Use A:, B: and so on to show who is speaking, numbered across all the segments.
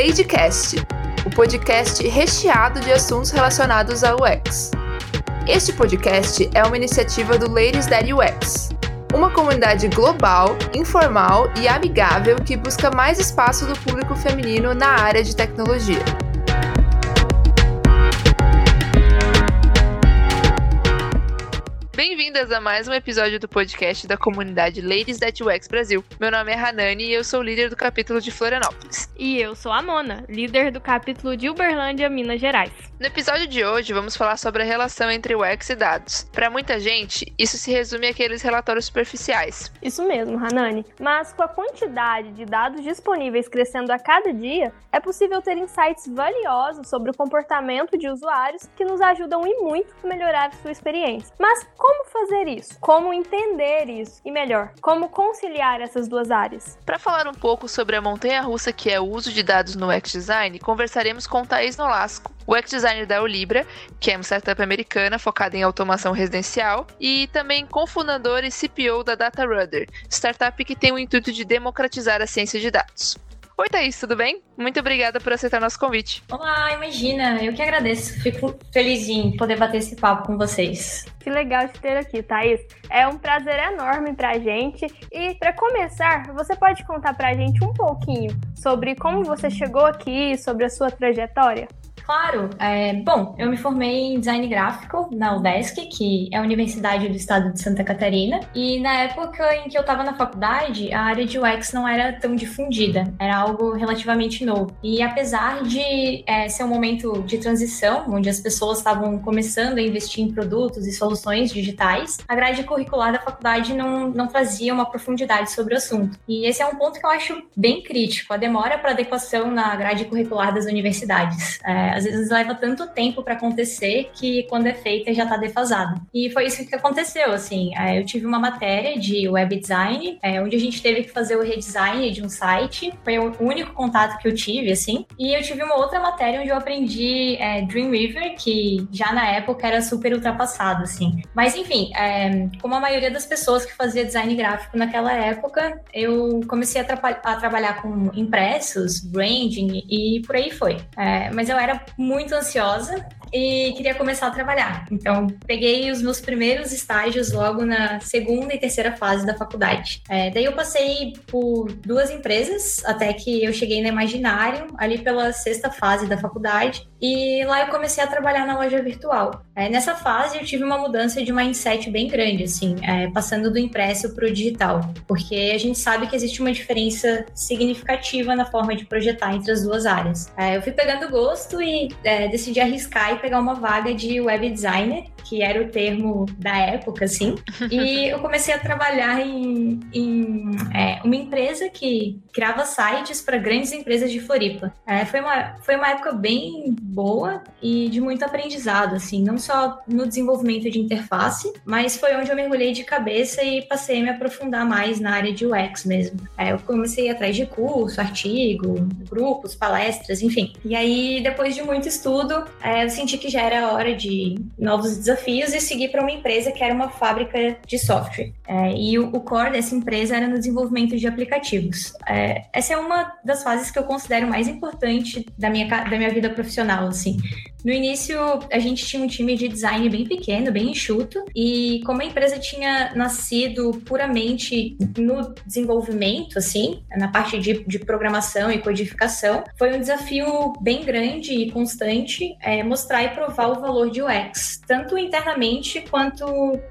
A: Ladycast, o podcast recheado de assuntos relacionados ao UX. Este podcast é uma iniciativa do Ladies That UX, uma comunidade global, informal e amigável que busca mais espaço do público feminino na área de tecnologia. Bem-vindas a mais um episódio do podcast da comunidade Ladies That UX Brasil. Meu nome é Hanani e eu sou líder do capítulo de Florianópolis.
B: E eu sou a Mona, líder do capítulo de Uberlândia, Minas Gerais.
A: No episódio de hoje, vamos falar sobre a relação entre UX e dados. Para muita gente, isso se resume àqueles relatórios superficiais.
B: Isso mesmo, Hanani. Mas com a quantidade de dados disponíveis crescendo a cada dia, é possível ter insights valiosos sobre o comportamento de usuários que nos ajudam e muito a melhorar sua experiência. Mas como fazer isso? Como entender isso? E melhor, como conciliar essas duas áreas?
A: Para falar um pouco sobre a montanha russa que é o uso de dados no UX Design, conversaremos com Thaís Nolasco, UX Designer da Olibra, que é uma startup americana focada em automação residencial, e também cofundador e CPO da DataRudder, startup que tem o intuito de democratizar a ciência de dados. Oi, Thaís, tudo bem? Muito obrigada por aceitar nosso convite.
C: Olá, imagina, eu que agradeço. Fico feliz em poder bater esse papo com vocês.
B: Que legal te ter aqui, Thaís. É um prazer enorme pra gente. E para começar, você pode contar pra gente um pouquinho sobre como você chegou aqui, sobre a sua trajetória?
C: Claro. É, bom, eu me formei em design gráfico na UDESC, que é a Universidade do Estado de Santa Catarina. E na época em que eu estava na faculdade, a área de UX não era tão difundida, era algo relativamente novo. E apesar de é, ser um momento de transição, onde as pessoas estavam começando a investir em produtos e soluções digitais, a grade curricular da faculdade não, não trazia uma profundidade sobre o assunto. E esse é um ponto que eu acho bem crítico, a demora para adequação na grade curricular das universidades. É, às vezes leva tanto tempo para acontecer que quando é feita já está defasada. E foi isso que aconteceu, assim. É, eu tive uma matéria de web design, é, onde a gente teve que fazer o redesign de um site. Foi o único contato que eu tive, assim. E eu tive uma outra matéria onde eu aprendi é, Dreamweaver, que já na época era super ultrapassado, assim. Mas enfim, é, como a maioria das pessoas que fazia design gráfico naquela época, eu comecei a, a trabalhar com impressos, branding e por aí foi. É, mas eu era muito ansiosa e queria começar a trabalhar. Então, peguei os meus primeiros estágios logo na segunda e terceira fase da faculdade. É, daí eu passei por duas empresas até que eu cheguei na Imaginário, ali pela sexta fase da faculdade, e lá eu comecei a trabalhar na loja virtual. É, nessa fase eu tive uma mudança de mindset bem grande, assim, é, passando do impresso para o digital, porque a gente sabe que existe uma diferença significativa na forma de projetar entre as duas áreas. É, eu fui pegando gosto e é, decidi arriscar e pegar uma vaga de web designer, que era o termo da época, assim. e eu comecei a trabalhar em, em é, uma empresa que criava sites para grandes empresas de Floripa. É, foi, uma, foi uma época bem boa e de muito aprendizado, assim, não só no desenvolvimento de interface, mas foi onde eu mergulhei de cabeça e passei a me aprofundar mais na área de UX mesmo. É, eu comecei atrás de curso, artigo, grupos, palestras, enfim. E aí, depois de muito estudo, é, eu senti senti que já era hora de novos desafios e seguir para uma empresa que era uma fábrica de software. É, e o, o, core dessa empresa era no desenvolvimento de aplicativos. É, essa é uma das fases que eu considero mais importante da minha, da minha vida profissional, assim. No início, a gente tinha um time de design bem pequeno, bem enxuto, e como a empresa tinha nascido puramente no desenvolvimento, assim, na parte de, de programação e codificação, foi um desafio bem grande e constante é, mostrar e provar o valor de UX, tanto internamente quanto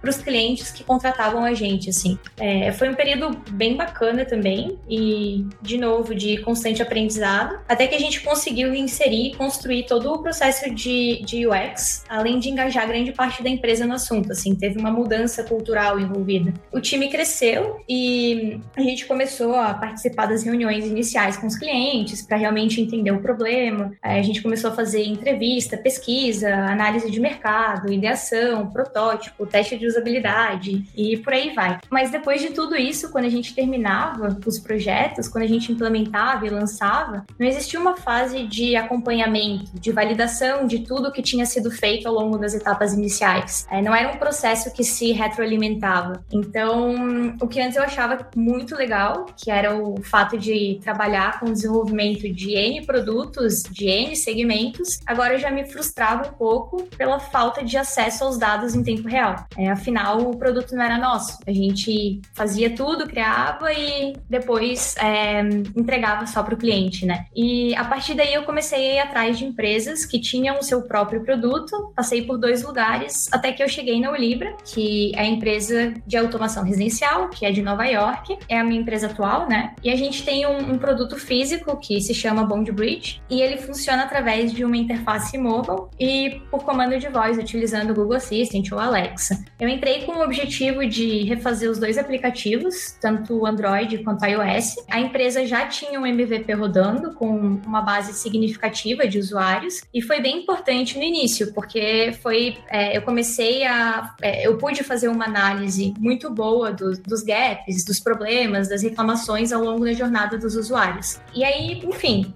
C: para os clientes que contratavam a gente, assim. É, foi um período bem bacana também, e, de novo, de constante aprendizado, até que a gente conseguiu inserir e construir todo o processo de, de UX, além de engajar grande parte da empresa no assunto, assim, teve uma mudança cultural envolvida. O time cresceu e a gente começou a participar das reuniões iniciais com os clientes para realmente entender o problema. A gente começou a fazer entrevista, pesquisa, análise de mercado, ideação, protótipo, teste de usabilidade e por aí vai. Mas depois de tudo isso, quando a gente terminava os projetos, quando a gente implementava e lançava, não existia uma fase de acompanhamento, de validação de tudo que tinha sido feito ao longo das etapas iniciais. É, não era um processo que se retroalimentava. Então, o que antes eu achava muito legal, que era o fato de trabalhar com o desenvolvimento de N produtos, de N segmentos, agora já me frustrava um pouco pela falta de acesso aos dados em tempo real. É, afinal, o produto não era nosso. A gente fazia tudo, criava e depois é, entregava só para o cliente, né? E a partir daí eu comecei a ir atrás de empresas que tinham o seu próprio produto. Passei por dois lugares até que eu cheguei na Olibra, que é a empresa de automação residencial, que é de Nova York. É a minha empresa atual, né? E a gente tem um, um produto físico que se chama Bond Bridge e ele funciona através de uma interface mobile e por comando de voz, utilizando o Google Assistant ou Alexa. Eu entrei com o objetivo de refazer os dois aplicativos, tanto o Android quanto o iOS. A empresa já tinha um MVP rodando com uma base significativa de usuários e foi bem importante no início, porque foi é, eu comecei a é, eu pude fazer uma análise muito boa do, dos gaps, dos problemas, das reclamações ao longo da jornada dos usuários. E aí, enfim,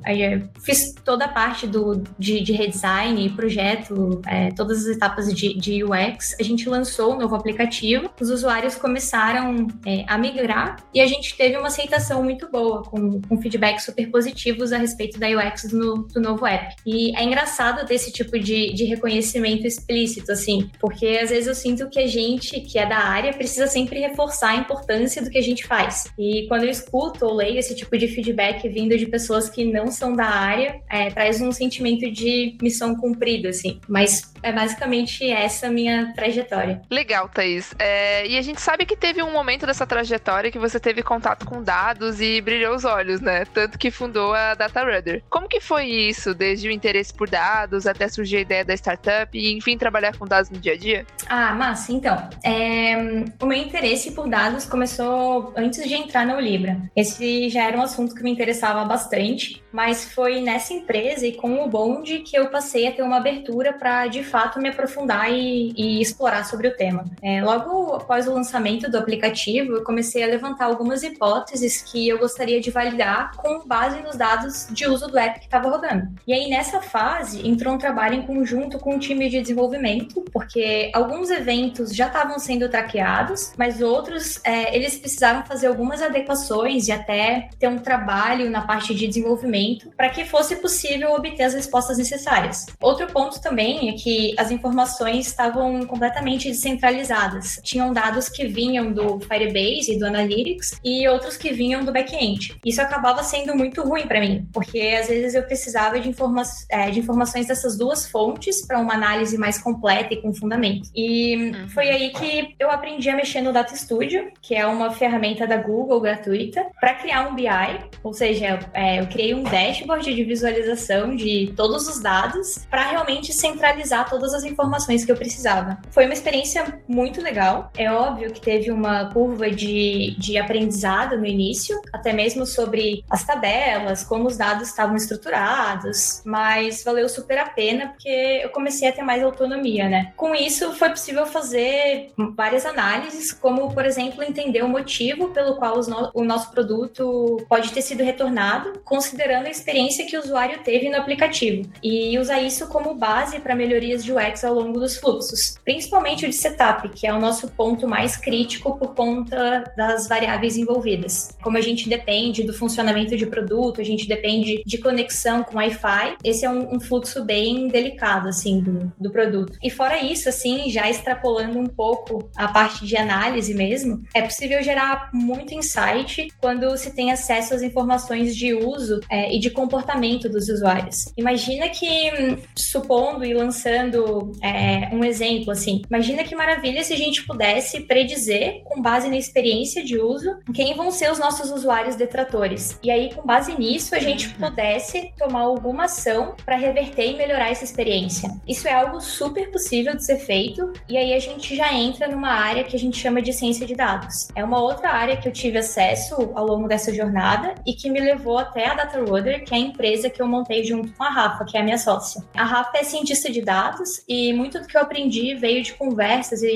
C: fiz toda a parte do, de, de redesign, projeto, é, todas as etapas de, de UX. A gente lançou um novo aplicativo, os usuários começaram é, a migrar e a gente teve uma aceitação muito boa, com, com feedbacks super positivos a respeito da UX do, do novo app. E é engraçado desse tipo de, de reconhecimento explícito, assim, porque às vezes eu sinto que a gente, que é da área, precisa sempre reforçar a importância do que a gente faz. E quando eu escuto ou leio esse tipo de feedback vindo de pessoas que não são da área, é, traz um sentimento de missão cumprida, assim. Mas é basicamente essa minha trajetória.
A: Legal, Thaís. É, e a gente sabe que teve um momento dessa trajetória que você teve contato com dados e brilhou os olhos, né? Tanto que fundou a DataRudder. Como que foi isso, desde o interesse por dados até surgir a ideia da startup e, enfim, trabalhar com dados no dia a dia?
C: Ah, massa. Então, é, o meu interesse por dados começou antes de entrar na Olibra. Esse já era um assunto que me interessava bastante, mas foi nessa empresa e com o Bond que eu passei a ter uma abertura para, de fato me aprofundar e, e explorar sobre o tema. É, logo após o lançamento do aplicativo, eu comecei a levantar algumas hipóteses que eu gostaria de validar com base nos dados de uso do app que estava rodando. E aí, nessa fase, entrou trabalho em conjunto com o time de desenvolvimento, porque alguns eventos já estavam sendo traqueados, mas outros é, eles precisaram fazer algumas adequações e até ter um trabalho na parte de desenvolvimento para que fosse possível obter as respostas necessárias. Outro ponto também é que as informações estavam completamente descentralizadas. Tinham dados que vinham do Firebase e do Analytics e outros que vinham do back-end. Isso acabava sendo muito ruim para mim, porque às vezes eu precisava de, informa é, de informações dessas duas fontes para uma análise mais completa e com fundamento. E uhum. foi aí que eu aprendi a mexer no Data Studio, que é uma ferramenta da Google gratuita, para criar um BI, ou seja, é, eu criei um dashboard de visualização de todos os dados para realmente centralizar todas as informações que eu precisava. Foi uma experiência muito legal. É óbvio que teve uma curva de, de aprendizado no início, até mesmo sobre as tabelas, como os dados estavam estruturados, mas valeu super a pena porque eu comecei a ter mais autonomia, né? Com isso, foi possível fazer várias análises, como, por exemplo, entender o motivo pelo qual no o nosso produto pode ter sido retornado, considerando a experiência que o usuário teve no aplicativo, e usar isso como base para melhorias de UX ao longo dos fluxos, principalmente o de setup, que é o nosso ponto mais crítico por conta das variáveis envolvidas. Como a gente depende do funcionamento de produto, a gente depende de conexão com Wi-Fi, esse é um, um fluxo bem delicado, assim, do, do produto. E fora isso, assim, já extrapolando um pouco a parte de análise mesmo, é possível gerar muito insight quando se tem acesso às informações de uso é, e de comportamento dos usuários. Imagina que, supondo e lançando é, um exemplo, assim, imagina que maravilha se a gente pudesse predizer, com base na experiência de uso, quem vão ser os nossos usuários detratores. E aí, com base nisso, a gente pudesse tomar alguma ação para reverter e melhorar essa experiência. Isso é algo super possível de ser feito, e aí a gente já entra numa área que a gente chama de ciência de dados. É uma outra área que eu tive acesso ao longo dessa jornada e que me levou até a DataRoder, que é a empresa que eu montei junto com a Rafa, que é a minha sócia. A Rafa é cientista de dados dados e muito do que eu aprendi veio de conversas e,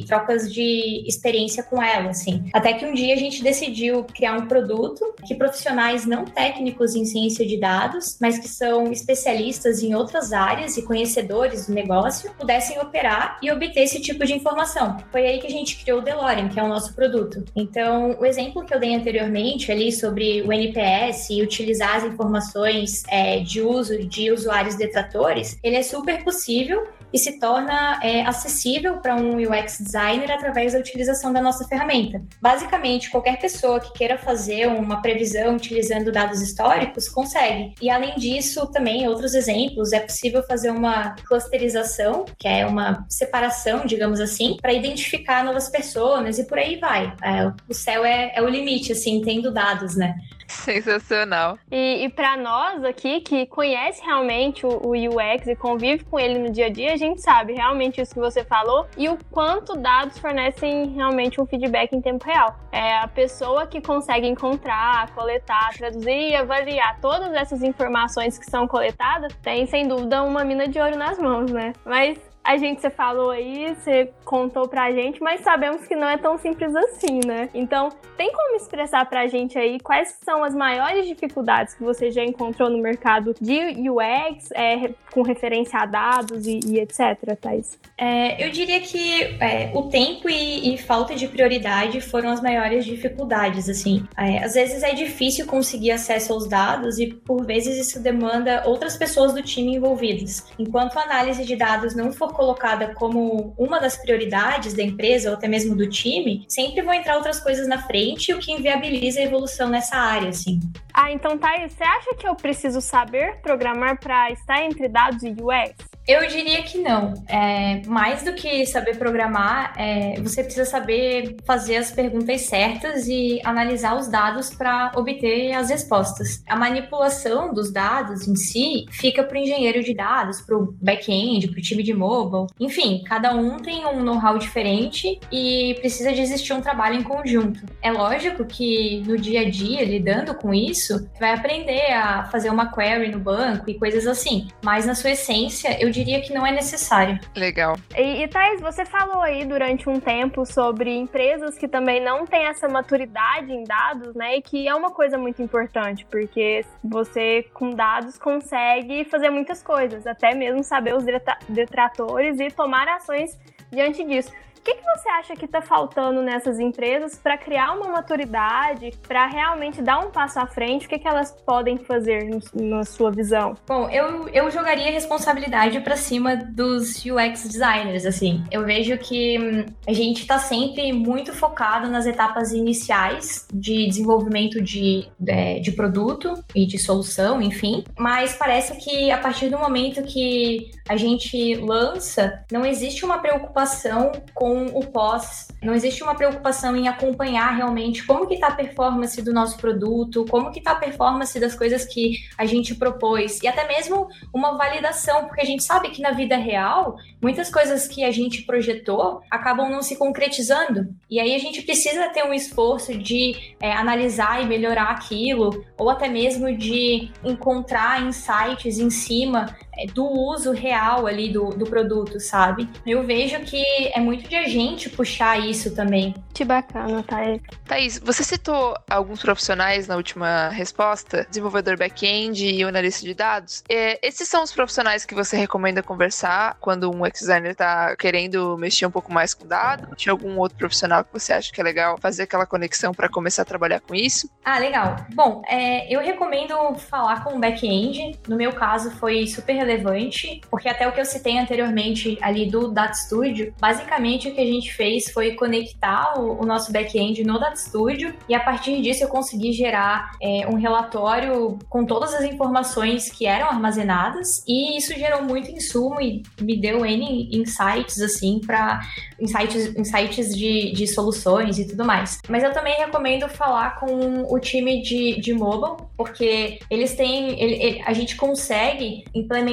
C: e, trocas de experiência com ela, assim. Até que um dia a gente decidiu criar um produto que profissionais não técnicos em ciência de dados, mas que são especialistas em outras outras áreas e conhecedores do negócio pudessem operar e obter esse tipo de informação. Foi aí que a gente criou o DeLorean, que é o nosso produto. Então, o exemplo que eu dei anteriormente ali sobre o NPS e utilizar as informações é, de uso de usuários detratores, ele é super possível e se torna é, acessível para um UX designer através da utilização da nossa ferramenta. Basicamente, qualquer pessoa que queira fazer uma previsão utilizando dados históricos consegue. E além disso, também outros exemplos, é possível fazer uma clusterização, que é uma separação, digamos assim, para identificar novas pessoas e por aí vai. É, o céu é, é o limite, assim, tendo dados, né?
A: Sensacional.
B: E, e para nós aqui, que conhece realmente o, o, UX e convive com ele no dia a dia, a gente sabe realmente isso que você falou e o quanto dados fornecem realmente um feedback em tempo real. É a pessoa que consegue encontrar, coletar, traduzir e avaliar todas essas informações que são coletadas tem, sem dúvida, uma mina de ouro nas mãos, né? Mas a gente, você falou aí, você contou pra gente, mas sabemos que não é tão simples assim, né? Então, tem como expressar pra gente aí quais são as maiores dificuldades que você já encontrou no mercado de UX, é, com referência a dados e, e etc, Thais?
C: É, eu diria que é, o tempo e, e, falta de prioridade foram as maiores dificuldades, assim. É, às vezes é difícil conseguir acesso aos dados e, por vezes, isso demanda outras pessoas do time envolvidas. Enquanto a análise de dados não for colocada como uma das prioridades da empresa ou até mesmo do time, sempre vão entrar outras coisas na frente, o que inviabiliza a evolução nessa área, assim.
B: Ah, então, Thaís, você acha que eu preciso saber programar para estar entre dados e UX?
C: Eu diria que não. É, mais do que saber programar, é, você precisa saber fazer as perguntas certas e analisar os dados para obter as respostas. A manipulação dos dados em si fica para o engenheiro de dados, para o back-end, para o time de mobile. Enfim, cada um tem um know-how diferente e precisa de existir um trabalho em conjunto. É lógico que no dia a dia, lidando com isso, vai aprender a fazer uma query no banco e coisas assim. Mas na sua essência, eu diria diria que não é necessário.
A: Legal.
B: E, e Thais, você falou aí durante um tempo sobre empresas que também não têm essa maturidade em dados, né? E que é uma coisa muito importante, porque você, com dados, consegue fazer muitas coisas, até mesmo saber os detratores e tomar ações diante disso. O que, que você acha que está faltando nessas empresas para criar uma maturidade, para realmente dar um passo à frente? O que, que elas podem fazer na sua visão?
C: Bom, eu, eu jogaria responsabilidade para cima dos UX designers, assim. Eu vejo que hum, a gente está sempre muito focado nas etapas iniciais de desenvolvimento de, de, é, de produto e de solução, enfim. Mas parece que a partir do momento que a gente lança, não existe uma preocupação com com o pós. Não existe uma preocupação em acompanhar realmente como que está a performance do nosso produto, como que está a performance das coisas que a gente propôs e até mesmo uma validação, porque a gente sabe que na vida real muitas coisas que a gente projetou acabam não se concretizando e aí a gente precisa ter um esforço de é, analisar e melhorar aquilo ou até mesmo de encontrar insights em cima do uso real ali do, do produto, sabe? Eu vejo que é muito de a gente puxar isso também.
B: Que bacana, Thaís.
A: Thaís, você citou alguns profissionais na última resposta, desenvolvedor back-end e analista de dados. É, esses são os profissionais que você recomenda conversar quando um ex-designer está querendo mexer um pouco mais com dados? Tinha algum outro profissional que você acha que é legal fazer aquela conexão para começar a trabalhar com isso?
C: Ah, legal. Bom, é, eu recomendo falar com o back-end. No meu caso, foi super relevante relevante, porque até o que eu citei anteriormente ali do Data Studio, basicamente o que a gente fez foi conectar o, o nosso back-end no Data Studio e a partir disso eu consegui gerar é, um relatório com todas as informações que eram armazenadas e isso gerou muito insumo e me deu N insights assim para insights, insights de, de soluções e tudo mais. Mas eu também recomendo falar com o time de, de mobile, porque eles têm. Ele, ele, a gente consegue implementar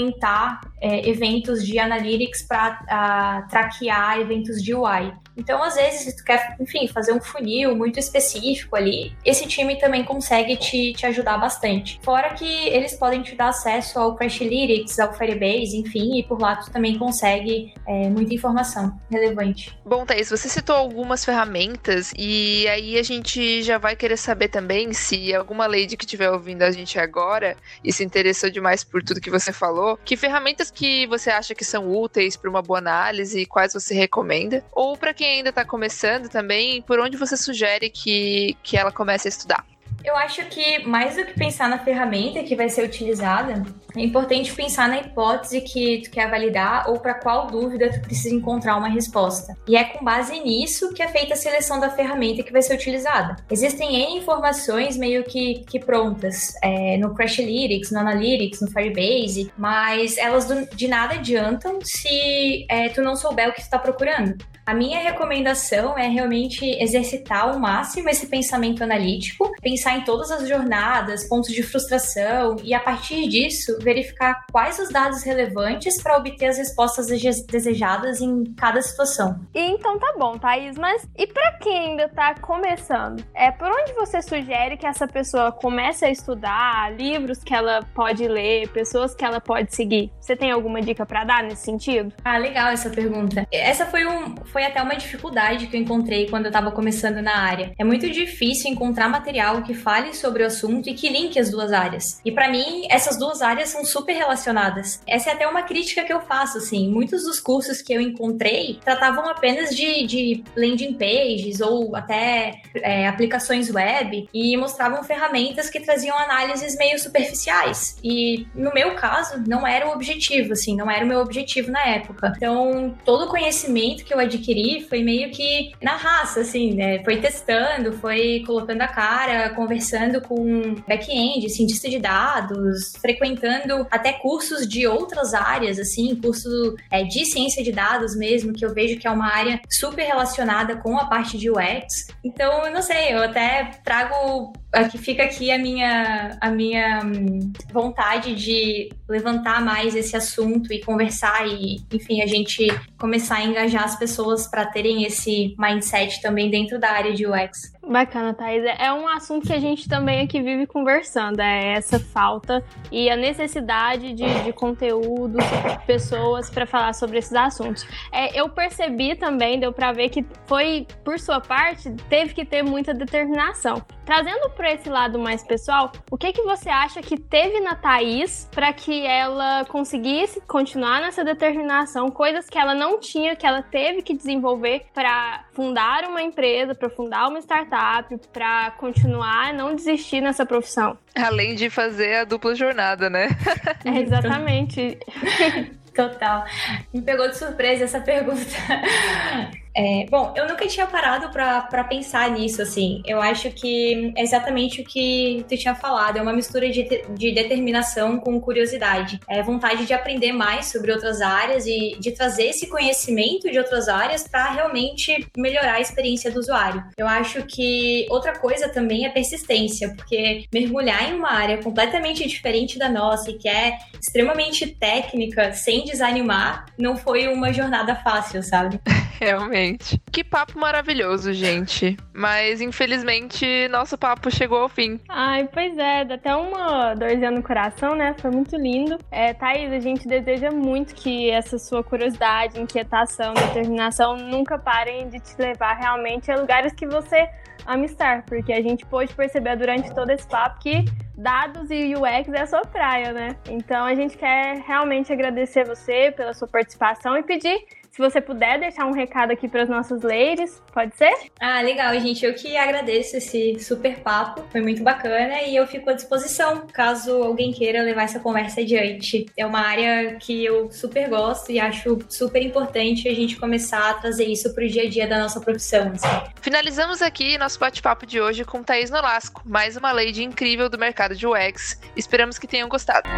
C: é, eventos de analytics para traquear eventos de UI. Então, às vezes, se tu quer, enfim, fazer um funil muito específico ali, esse time também consegue te, te ajudar bastante. Fora que eles podem te dar acesso ao Crashlytics, ao Firebase, enfim, e por lá tu também consegue é, muita informação relevante.
A: Bom, Thaís, você citou algumas ferramentas e aí a gente já vai querer saber também se alguma lady que estiver ouvindo a gente agora e se interessou demais por tudo que você falou, que ferramentas que você acha que são úteis para uma boa análise e quais você recomenda? Ou para quem ainda está começando também, por onde você sugere que, que ela comece a estudar?
C: Eu acho que mais do que pensar na ferramenta que vai ser utilizada, é importante pensar na hipótese que tu quer validar ou para qual dúvida tu precisa encontrar uma resposta. E é com base nisso que é feita a seleção da ferramenta que vai ser utilizada. Existem N informações meio que, que prontas é, no Crashlytics, no Analytics, no Firebase, mas elas do, de nada adiantam se é, tu não souber o que tu está procurando. A minha recomendação é realmente exercitar ao máximo esse pensamento analítico, pensar em todas as jornadas, pontos de frustração e a partir disso verificar quais os dados relevantes para obter as respostas desejadas em cada situação.
B: E então tá bom, Thaís, mas e para quem ainda tá começando? É por onde você sugere que essa pessoa comece a estudar, livros que ela pode ler, pessoas que ela pode seguir? Você tem alguma dica para dar nesse sentido?
C: Ah, legal essa pergunta. Essa foi um foi até uma dificuldade que eu encontrei quando eu estava começando na área. É muito difícil encontrar material que fale sobre o assunto e que linke as duas áreas. E para mim, essas duas áreas são super relacionadas. Essa é até uma crítica que eu faço, assim. Muitos dos cursos que eu encontrei tratavam apenas de, de landing pages ou até é, aplicações web e mostravam ferramentas que traziam análises meio superficiais. E no meu caso, não era o objetivo, assim, não era o meu objetivo na época. Então, todo o conhecimento que eu adquiri adquiri foi meio que na raça, assim, né? Foi testando, foi colocando a cara, conversando com back-end, cientista de dados, frequentando até cursos de outras áreas, assim, curso é, de ciência de dados mesmo, que eu vejo que é uma área super relacionada com a parte de UX. Então, eu não sei, eu até trago aqui fica aqui a minha a minha hum, vontade de levantar mais esse assunto e conversar e enfim a gente começar a engajar as pessoas para terem esse mindset também dentro da área de UX.
B: Bacana, Thais. É um assunto que a gente também aqui vive conversando, é essa falta e a necessidade de, de conteúdo, pessoas para falar sobre esses assuntos. É, eu percebi também, deu para ver que foi, por sua parte, teve que ter muita determinação. Trazendo para esse lado mais pessoal, o que que você acha que teve na Thaís para que ela conseguisse continuar nessa determinação, coisas que ela não tinha, que ela teve que desenvolver para fundar uma empresa, para fundar uma startup, para continuar, não desistir nessa profissão?
A: Além de fazer a dupla jornada, né?
B: é, exatamente.
C: Total. Me pegou de surpresa essa pergunta. É, bom, eu nunca tinha parado para pensar nisso, assim. Eu acho que é exatamente o que tu tinha falado. É uma mistura de, de determinação com curiosidade. É vontade de aprender mais sobre outras áreas e de trazer esse conhecimento de outras áreas para realmente melhorar a experiência do usuário. Eu acho que outra coisa também é persistência, porque mergulhar em uma área completamente diferente da nossa e que é extremamente técnica, sem desanimar, não foi uma jornada fácil, sabe?
A: Realmente. Que papo maravilhoso, gente. Mas infelizmente nosso papo chegou ao fim.
B: Ai, pois é, dá até uma dorzinha no coração, né? Foi muito lindo. É, Thaís, a gente deseja muito que essa sua curiosidade, inquietação, determinação nunca parem de te levar realmente a lugares que você ama estar, porque a gente pôde perceber durante todo esse papo que dados e UX é a sua praia, né? Então a gente quer realmente agradecer você pela sua participação e pedir se você puder deixar um recado aqui para as nossas ladies, pode ser?
C: Ah, legal, gente. Eu que agradeço esse super papo. Foi muito bacana e eu fico à disposição caso alguém queira levar essa conversa adiante. É uma área que eu super gosto e acho super importante a gente começar a trazer isso para o dia a dia da nossa profissão. Assim.
A: Finalizamos aqui nosso bate-papo de hoje com Thaís Nolasco, mais uma lady incrível do mercado de UX. Esperamos que tenham gostado.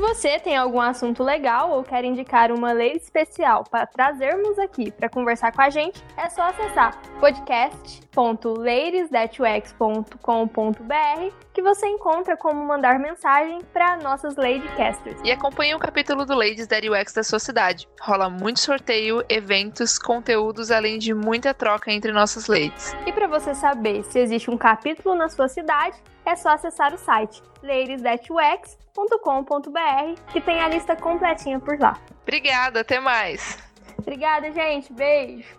B: Você tem algum assunto legal ou quer indicar uma lei especial para trazermos aqui para conversar com a gente, é só acessar podcast.ladiesthatux.com.br que você encontra como mandar mensagem para nossas Ladycasters.
A: E acompanhe o um capítulo do Ladies That UX da sua cidade. Rola muito sorteio, eventos, conteúdos, além de muita troca entre nossas ladies.
B: E para você saber se existe um capítulo na sua cidade, é só acessar o site ladiesthatux.com.br que tem a lista completinha por lá.
A: Obrigada, até mais.
B: Obrigada, gente. Beijo.